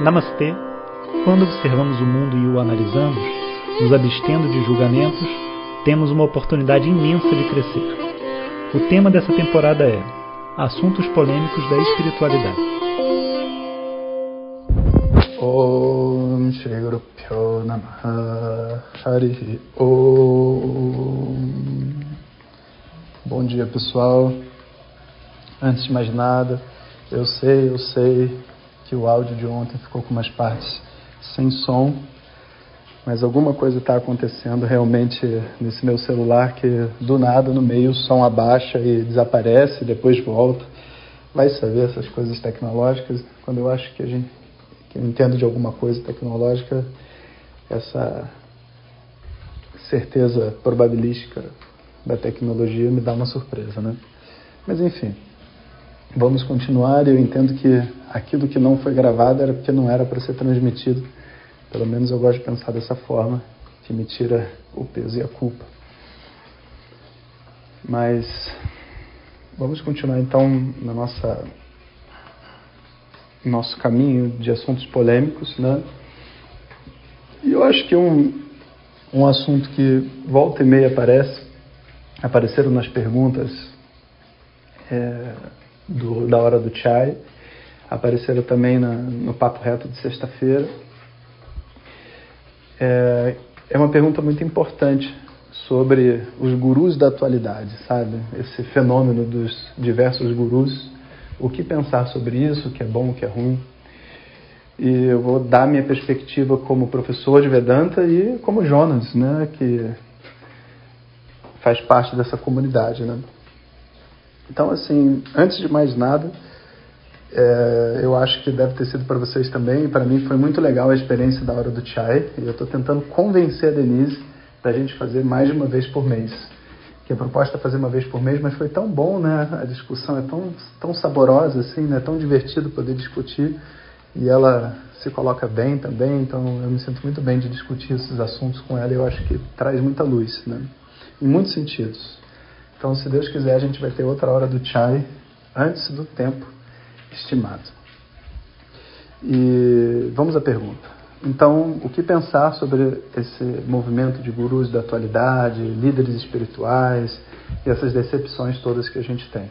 Namastê. Quando observamos o mundo e o analisamos, nos abstendo de julgamentos, temos uma oportunidade imensa de crescer. O tema dessa temporada é Assuntos polêmicos da espiritualidade. Om Shri Guru Om Bom dia pessoal. Antes de mais nada, eu sei, eu sei que o áudio de ontem ficou com umas partes sem som, mas alguma coisa está acontecendo realmente nesse meu celular que do nada no meio o som abaixa e desaparece, depois volta. Vai saber essas coisas tecnológicas. Quando eu acho que a gente que eu entendo de alguma coisa tecnológica, essa certeza probabilística da tecnologia me dá uma surpresa, né? Mas enfim, vamos continuar. Eu entendo que aquilo que não foi gravado era porque não era para ser transmitido. Pelo menos eu gosto de pensar dessa forma, que me tira o peso e a culpa. Mas vamos continuar então na nossa nosso caminho de assuntos polêmicos, né? E eu acho que um um assunto que volta e meia aparece, apareceram nas perguntas é, do, da hora do chai, apareceram também na, no Papo Reto de sexta-feira. É, é uma pergunta muito importante sobre os gurus da atualidade, sabe? Esse fenômeno dos diversos gurus. O que pensar sobre isso, o que é bom, o que é ruim. E eu vou dar minha perspectiva como professor de Vedanta e como Jonas, né, que faz parte dessa comunidade, né? Então, assim, antes de mais nada, é, eu acho que deve ter sido para vocês também. Para mim foi muito legal a experiência da hora do chai. E eu estou tentando convencer a Denise para a gente fazer mais de uma vez por mês. Que a proposta é fazer uma vez por mês, mas foi tão bom, né? A discussão é tão, tão saborosa, assim, né? Tão divertido poder discutir. E ela se coloca bem também, então eu me sinto muito bem de discutir esses assuntos com ela. E eu acho que traz muita luz, né? Em muitos sentidos. Então, se Deus quiser, a gente vai ter outra hora do chai antes do tempo estimado. E vamos à pergunta. Então, o que pensar sobre esse movimento de gurus da atualidade, líderes espirituais e essas decepções todas que a gente tem?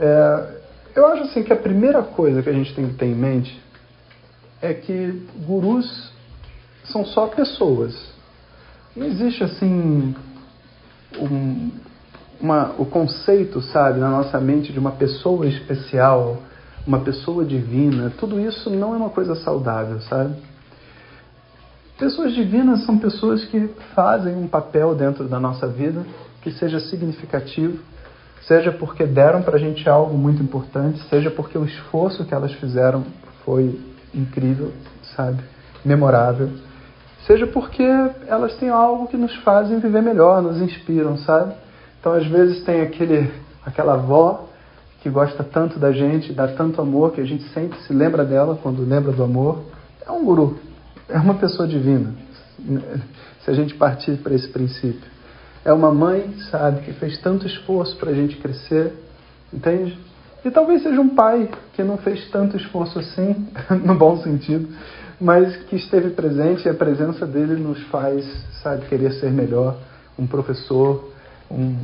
É, eu acho assim que a primeira coisa que a gente tem que ter em mente é que gurus são só pessoas. Não existe assim um, uma, o conceito, sabe, na nossa mente de uma pessoa especial, uma pessoa divina, tudo isso não é uma coisa saudável, sabe? Pessoas divinas são pessoas que fazem um papel dentro da nossa vida que seja significativo, seja porque deram para a gente algo muito importante, seja porque o esforço que elas fizeram foi incrível, sabe? Memorável seja porque elas têm algo que nos fazem viver melhor, nos inspiram, sabe? Então, às vezes, tem aquele, aquela avó que gosta tanto da gente, dá tanto amor, que a gente sempre se lembra dela quando lembra do amor. É um guru, é uma pessoa divina, se a gente partir para esse princípio. É uma mãe, sabe, que fez tanto esforço para a gente crescer, entende? E talvez seja um pai que não fez tanto esforço assim, no bom sentido, mas que esteve presente e a presença dele nos faz, sabe, querer ser melhor. Um professor, um,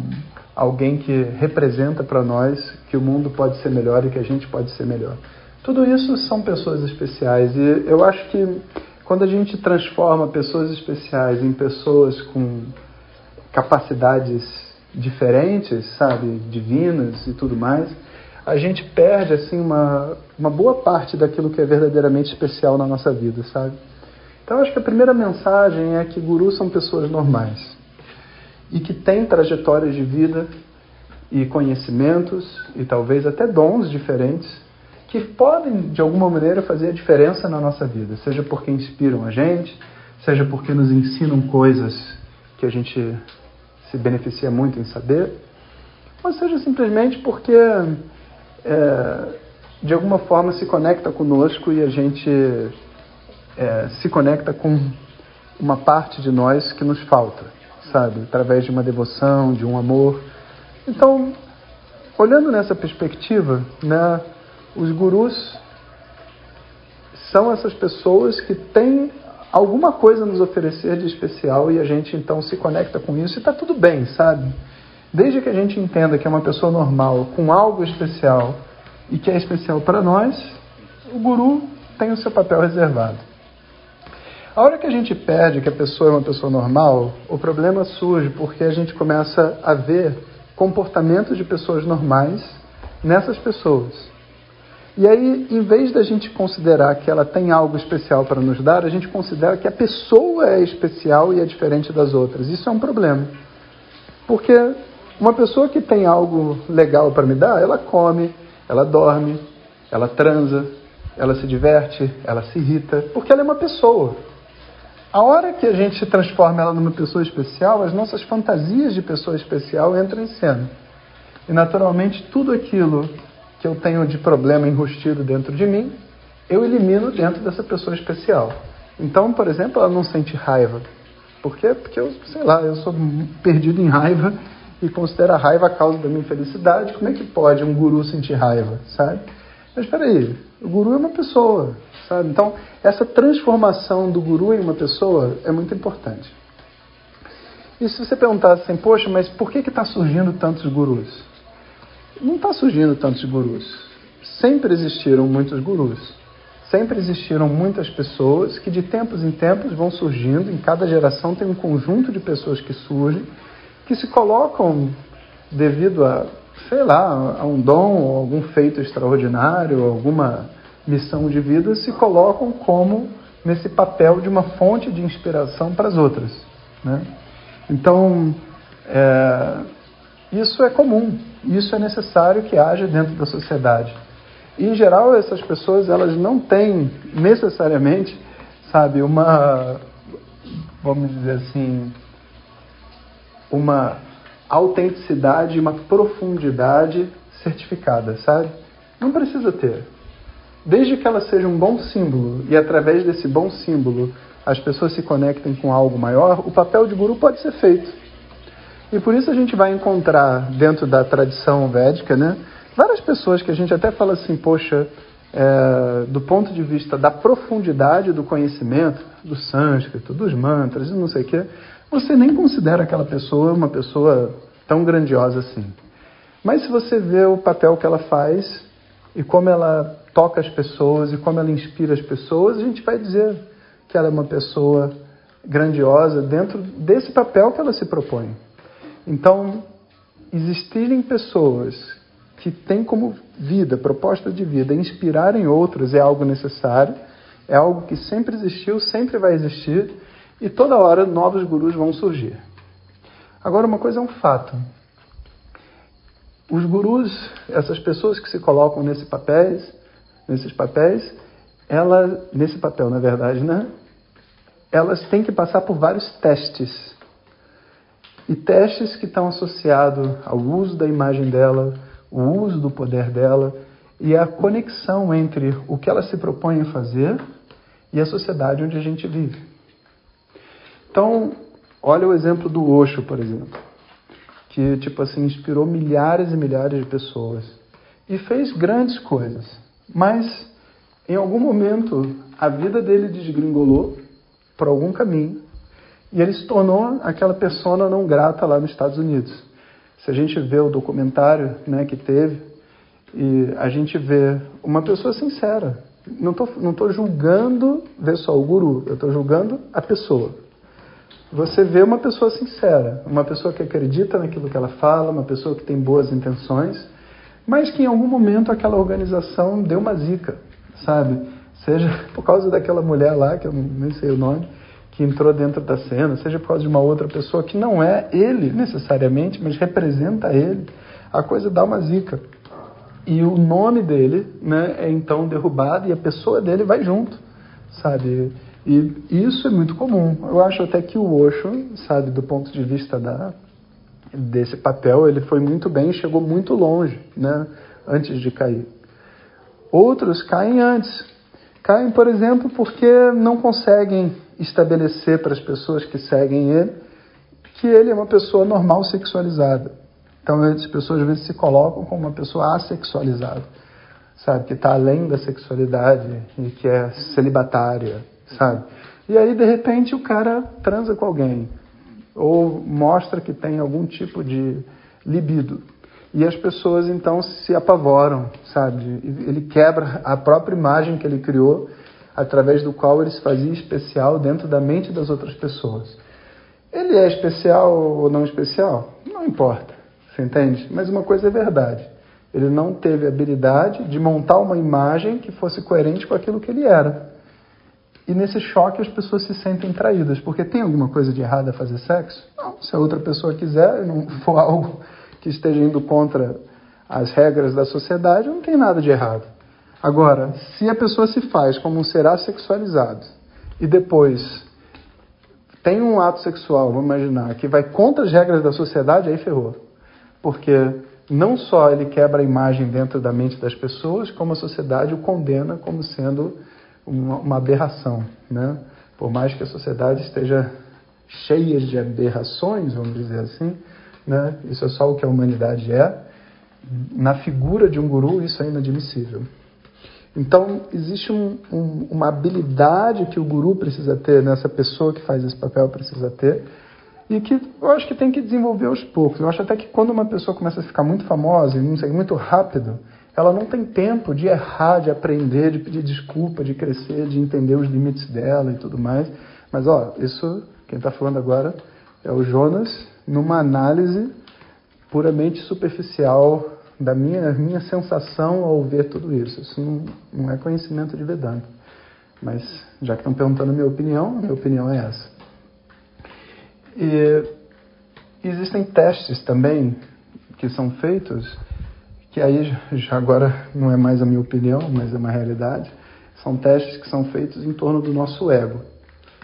alguém que representa para nós que o mundo pode ser melhor e que a gente pode ser melhor. Tudo isso são pessoas especiais e eu acho que quando a gente transforma pessoas especiais em pessoas com capacidades diferentes, sabe, divinas e tudo mais, a gente perde assim uma, uma boa parte daquilo que é verdadeiramente especial na nossa vida, sabe? Então acho que a primeira mensagem é que gurus são pessoas normais e que têm trajetórias de vida e conhecimentos e talvez até dons diferentes que podem de alguma maneira fazer a diferença na nossa vida, seja porque inspiram a gente, seja porque nos ensinam coisas que a gente se beneficia muito em saber, ou seja simplesmente porque é, de alguma forma se conecta conosco e a gente é, se conecta com uma parte de nós que nos falta, sabe? Através de uma devoção, de um amor. Então, olhando nessa perspectiva, né, os gurus são essas pessoas que têm alguma coisa a nos oferecer de especial e a gente então se conecta com isso e está tudo bem, sabe? Desde que a gente entenda que é uma pessoa normal com algo especial e que é especial para nós, o guru tem o seu papel reservado. A hora que a gente perde que a pessoa é uma pessoa normal, o problema surge porque a gente começa a ver comportamentos de pessoas normais nessas pessoas. E aí, em vez da gente considerar que ela tem algo especial para nos dar, a gente considera que a pessoa é especial e é diferente das outras. Isso é um problema. Porque uma pessoa que tem algo legal para me dar, ela come, ela dorme, ela transa, ela se diverte, ela se irrita, porque ela é uma pessoa. A hora que a gente transforma ela numa pessoa especial, as nossas fantasias de pessoa especial entram em cena. E naturalmente tudo aquilo que eu tenho de problema enrustido dentro de mim, eu elimino dentro dessa pessoa especial. Então, por exemplo, ela não sente raiva. Por quê? Porque eu, sei lá, eu sou perdido em raiva e considero a raiva a causa da minha felicidade. Como é que pode um guru sentir raiva, sabe? Mas espera aí, o guru é uma pessoa, sabe? Então, essa transformação do guru em uma pessoa é muito importante. E se você perguntar assim, poxa, mas por que está surgindo tantos gurus? não está surgindo tantos gurus. Sempre existiram muitos gurus. Sempre existiram muitas pessoas que de tempos em tempos vão surgindo, em cada geração tem um conjunto de pessoas que surgem, que se colocam devido a, sei lá, a um dom, ou algum feito extraordinário, alguma missão de vida, se colocam como nesse papel de uma fonte de inspiração para as outras. Né? Então, é, isso é comum, isso é necessário que haja dentro da sociedade. E, em geral, essas pessoas elas não têm necessariamente, sabe, uma, vamos dizer assim, uma autenticidade, uma profundidade certificada, sabe? Não precisa ter. Desde que ela seja um bom símbolo e através desse bom símbolo as pessoas se conectem com algo maior, o papel de guru pode ser feito. E por isso a gente vai encontrar dentro da tradição védica, né, várias pessoas que a gente até fala assim, poxa, é, do ponto de vista da profundidade do conhecimento, do sânscrito, dos mantras e não sei o quê, você nem considera aquela pessoa uma pessoa tão grandiosa assim. Mas se você vê o papel que ela faz e como ela toca as pessoas e como ela inspira as pessoas, a gente vai dizer que ela é uma pessoa grandiosa dentro desse papel que ela se propõe. Então, existirem pessoas que têm como vida, proposta de vida, inspirarem outros é algo necessário, é algo que sempre existiu, sempre vai existir e toda hora novos gurus vão surgir. Agora, uma coisa é um fato. Os gurus, essas pessoas que se colocam nesse papéis, nesses papéis, ela, nesse papel, na verdade, né? Elas têm que passar por vários testes e testes que estão associados ao uso da imagem dela, o uso do poder dela e a conexão entre o que ela se propõe a fazer e a sociedade onde a gente vive. Então, olha o exemplo do Osho, por exemplo, que tipo assim inspirou milhares e milhares de pessoas e fez grandes coisas, mas em algum momento a vida dele desgringolou por algum caminho e ele se tornou aquela pessoa não grata lá nos Estados Unidos. Se a gente vê o documentário né, que teve, e a gente vê uma pessoa sincera. Não estou não tô julgando, vê só, o guru, eu estou julgando a pessoa. Você vê uma pessoa sincera, uma pessoa que acredita naquilo que ela fala, uma pessoa que tem boas intenções, mas que em algum momento aquela organização deu uma zica, sabe? Seja por causa daquela mulher lá, que eu nem sei o nome, que entrou dentro da cena, seja por causa de uma outra pessoa que não é ele necessariamente, mas representa ele, a coisa dá uma zica. E o nome dele né, é então derrubado e a pessoa dele vai junto, sabe? E isso é muito comum. Eu acho até que o Osho, sabe, do ponto de vista da, desse papel, ele foi muito bem, chegou muito longe, né, antes de cair. Outros caem antes. Caem, por exemplo, porque não conseguem estabelecer para as pessoas que seguem ele que ele é uma pessoa normal sexualizada. Então as pessoas às vezes se colocam como uma pessoa assexualizada. sabe? Que está além da sexualidade e que é celibatária, sabe? E aí, de repente, o cara transa com alguém ou mostra que tem algum tipo de libido. E as pessoas então se apavoram, sabe? Ele quebra a própria imagem que ele criou, através do qual ele se fazia especial dentro da mente das outras pessoas. Ele é especial ou não especial? Não importa, você entende? Mas uma coisa é verdade. Ele não teve habilidade de montar uma imagem que fosse coerente com aquilo que ele era. E nesse choque as pessoas se sentem traídas, porque tem alguma coisa de errado a fazer sexo? Não, se a outra pessoa quiser não for algo que esteja indo contra as regras da sociedade, não tem nada de errado. Agora, se a pessoa se faz como um ser assexualizado e depois tem um ato sexual, vamos imaginar, que vai contra as regras da sociedade, aí ferrou. Porque não só ele quebra a imagem dentro da mente das pessoas, como a sociedade o condena como sendo uma, uma aberração. Né? Por mais que a sociedade esteja cheia de aberrações, vamos dizer assim, né? isso é só o que a humanidade é, na figura de um guru isso é inadmissível. Então, existe um, um, uma habilidade que o guru precisa ter, nessa pessoa que faz esse papel precisa ter, e que eu acho que tem que desenvolver aos poucos. Eu acho até que quando uma pessoa começa a ficar muito famosa e não sei, muito rápido, ela não tem tempo de errar, de aprender, de pedir desculpa, de crescer, de entender os limites dela e tudo mais. Mas, ó, isso, quem está falando agora é o Jonas, numa análise puramente superficial da minha, minha sensação ao ver tudo isso. Isso não, não é conhecimento de Vedanta. Mas, já que estão perguntando a minha opinião, a minha opinião é essa. E existem testes também que são feitos, que aí já agora não é mais a minha opinião, mas é uma realidade. São testes que são feitos em torno do nosso ego.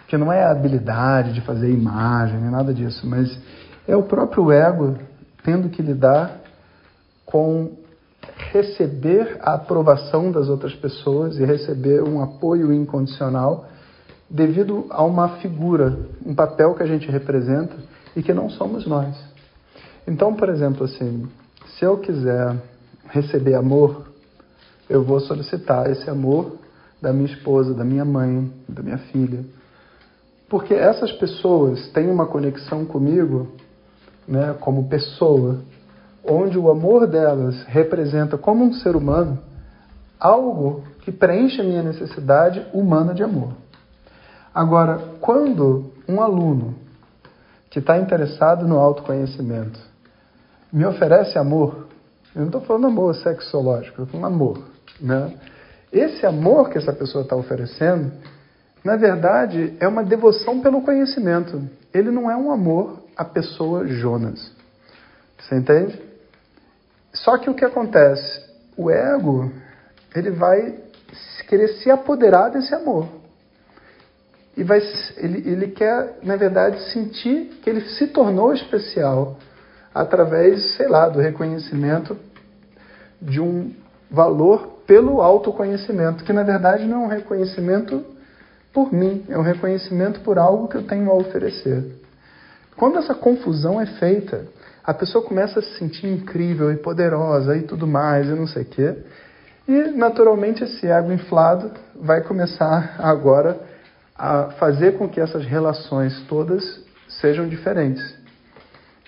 Que não é a habilidade de fazer imagem, nem nada disso, mas é o próprio ego tendo que lidar com receber a aprovação das outras pessoas e receber um apoio incondicional devido a uma figura, um papel que a gente representa e que não somos nós. Então, por exemplo, assim, se eu quiser receber amor, eu vou solicitar esse amor da minha esposa, da minha mãe, da minha filha. Porque essas pessoas têm uma conexão comigo, né, como pessoa, onde o amor delas representa como um ser humano algo que preenche a minha necessidade humana de amor. Agora, quando um aluno que está interessado no autoconhecimento me oferece amor, eu não estou falando amor sexológico, eu estou falando amor. Né? Esse amor que essa pessoa está oferecendo, na verdade, é uma devoção pelo conhecimento. Ele não é um amor à pessoa Jonas. Você entende? Só que o que acontece? O ego, ele vai querer se apoderar desse amor e vai, ele, ele quer, na verdade, sentir que ele se tornou especial através, sei lá, do reconhecimento de um valor pelo autoconhecimento, que na verdade não é um reconhecimento por mim, é um reconhecimento por algo que eu tenho a oferecer. Quando essa confusão é feita, a pessoa começa a se sentir incrível e poderosa e tudo mais, e não sei o quê. E, naturalmente, esse ego inflado vai começar agora a fazer com que essas relações todas sejam diferentes.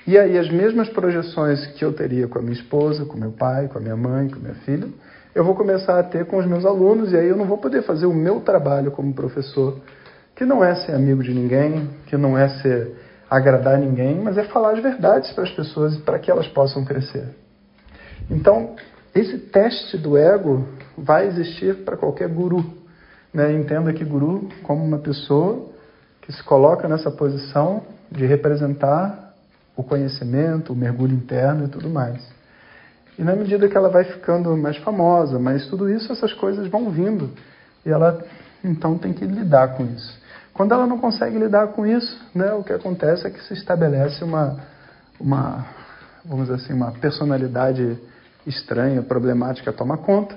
E aí as mesmas projeções que eu teria com a minha esposa, com meu pai, com a minha mãe, com minha filha, eu vou começar a ter com os meus alunos e aí eu não vou poder fazer o meu trabalho como professor, que não é ser amigo de ninguém, que não é ser agradar ninguém, mas é falar as verdades para as pessoas para que elas possam crescer. Então, esse teste do ego vai existir para qualquer guru. Né? Entenda que guru como uma pessoa que se coloca nessa posição de representar o conhecimento, o mergulho interno e tudo mais. E na medida que ela vai ficando mais famosa, mas tudo isso, essas coisas vão vindo. E ela então tem que lidar com isso. Quando ela não consegue lidar com isso, né, o que acontece é que se estabelece uma, uma vamos assim, uma personalidade estranha, problemática toma conta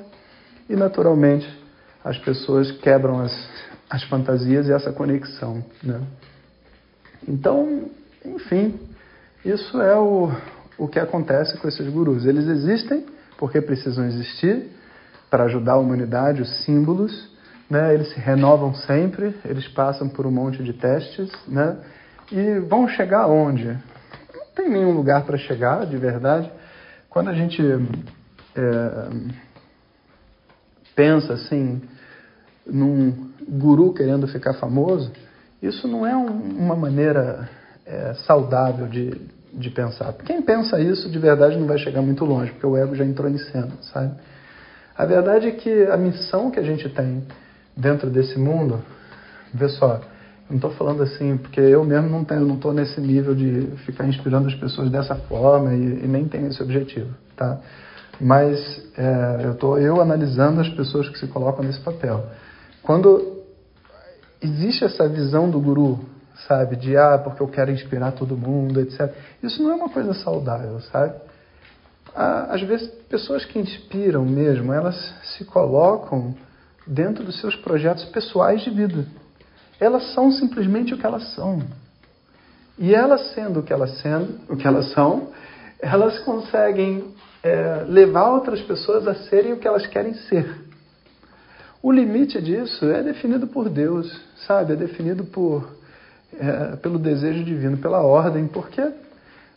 e naturalmente as pessoas quebram as, as fantasias e essa conexão. Né? Então, enfim, isso é o, o que acontece com esses gurus. Eles existem porque precisam existir, para ajudar a humanidade, os símbolos, né? eles se renovam sempre, eles passam por um monte de testes, né? e vão chegar aonde? Não tem nenhum lugar para chegar, de verdade. Quando a gente é, pensa assim, num guru querendo ficar famoso, isso não é um, uma maneira é, saudável de, de pensar. Quem pensa isso de verdade não vai chegar muito longe, porque o ego já entrou em cena, sabe? A verdade é que a missão que a gente tem dentro desse mundo, vê só, não estou falando assim porque eu mesmo não tenho, não estou nesse nível de ficar inspirando as pessoas dessa forma e, e nem tenho esse objetivo, tá? Mas é, eu estou eu analisando as pessoas que se colocam nesse papel. Quando existe essa visão do guru, sabe, de ah, porque eu quero inspirar todo mundo, etc. Isso não é uma coisa saudável, sabe? Às vezes, pessoas que inspiram mesmo, elas se colocam dentro dos seus projetos pessoais de vida. Elas são simplesmente o que elas são. E elas sendo o que elas sendo, o que elas são, elas conseguem é, levar outras pessoas a serem o que elas querem ser. O limite disso é definido por Deus, sabe? É definido por, é, pelo desejo divino, pela ordem. Por quê?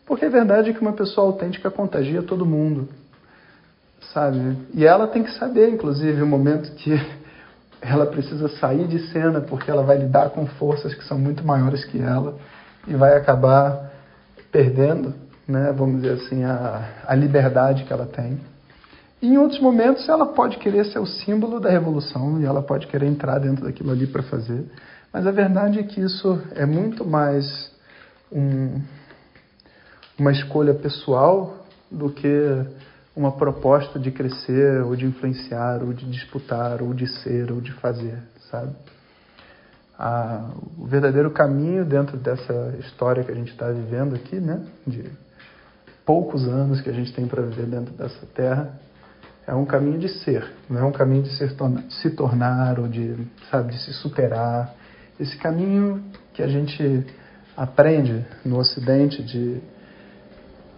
Porque é verdade que uma pessoa autêntica contagia todo mundo, sabe? E ela tem que saber, inclusive, o momento que ela precisa sair de cena, porque ela vai lidar com forças que são muito maiores que ela e vai acabar perdendo, né, vamos dizer assim, a, a liberdade que ela tem. E em outros momentos ela pode querer ser o símbolo da revolução e ela pode querer entrar dentro daquilo ali para fazer. Mas a verdade é que isso é muito mais um, uma escolha pessoal do que uma proposta de crescer, ou de influenciar, ou de disputar, ou de ser, ou de fazer, sabe? O verdadeiro caminho dentro dessa história que a gente está vivendo aqui, né? De poucos anos que a gente tem para viver dentro dessa terra, é um caminho de ser, não é um caminho de ser, se tornar ou de, sabe, de se superar. Esse caminho que a gente aprende no Ocidente de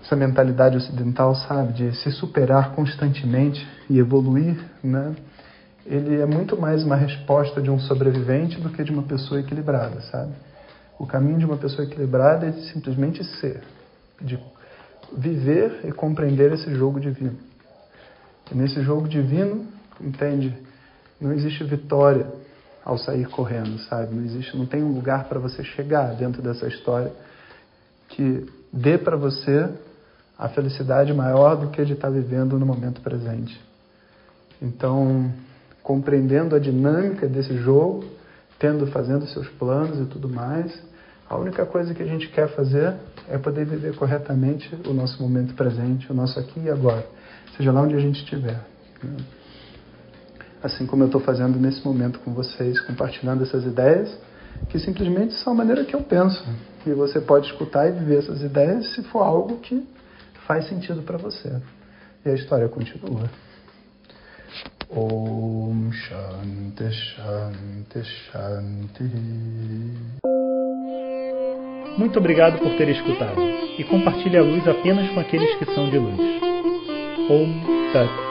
essa mentalidade ocidental, sabe, de se superar constantemente e evoluir, né? Ele é muito mais uma resposta de um sobrevivente do que de uma pessoa equilibrada, sabe? O caminho de uma pessoa equilibrada é de simplesmente ser, de viver e compreender esse jogo divino. E nesse jogo divino, entende? Não existe vitória ao sair correndo, sabe? Não existe, não tem um lugar para você chegar dentro dessa história que dê para você a felicidade maior do que de estar vivendo no momento presente. Então, compreendendo a dinâmica desse jogo, tendo fazendo seus planos e tudo mais, a única coisa que a gente quer fazer é poder viver corretamente o nosso momento presente, o nosso aqui e agora seja lá onde a gente estiver. Assim como eu estou fazendo nesse momento com vocês, compartilhando essas ideias, que simplesmente são a maneira que eu penso. E você pode escutar e viver essas ideias se for algo que faz sentido para você. E a história continua. Om Shanti Shanti Shanti. Muito obrigado por ter escutado e compartilhe a luz apenas com aqueles que são de luz. Om Tat.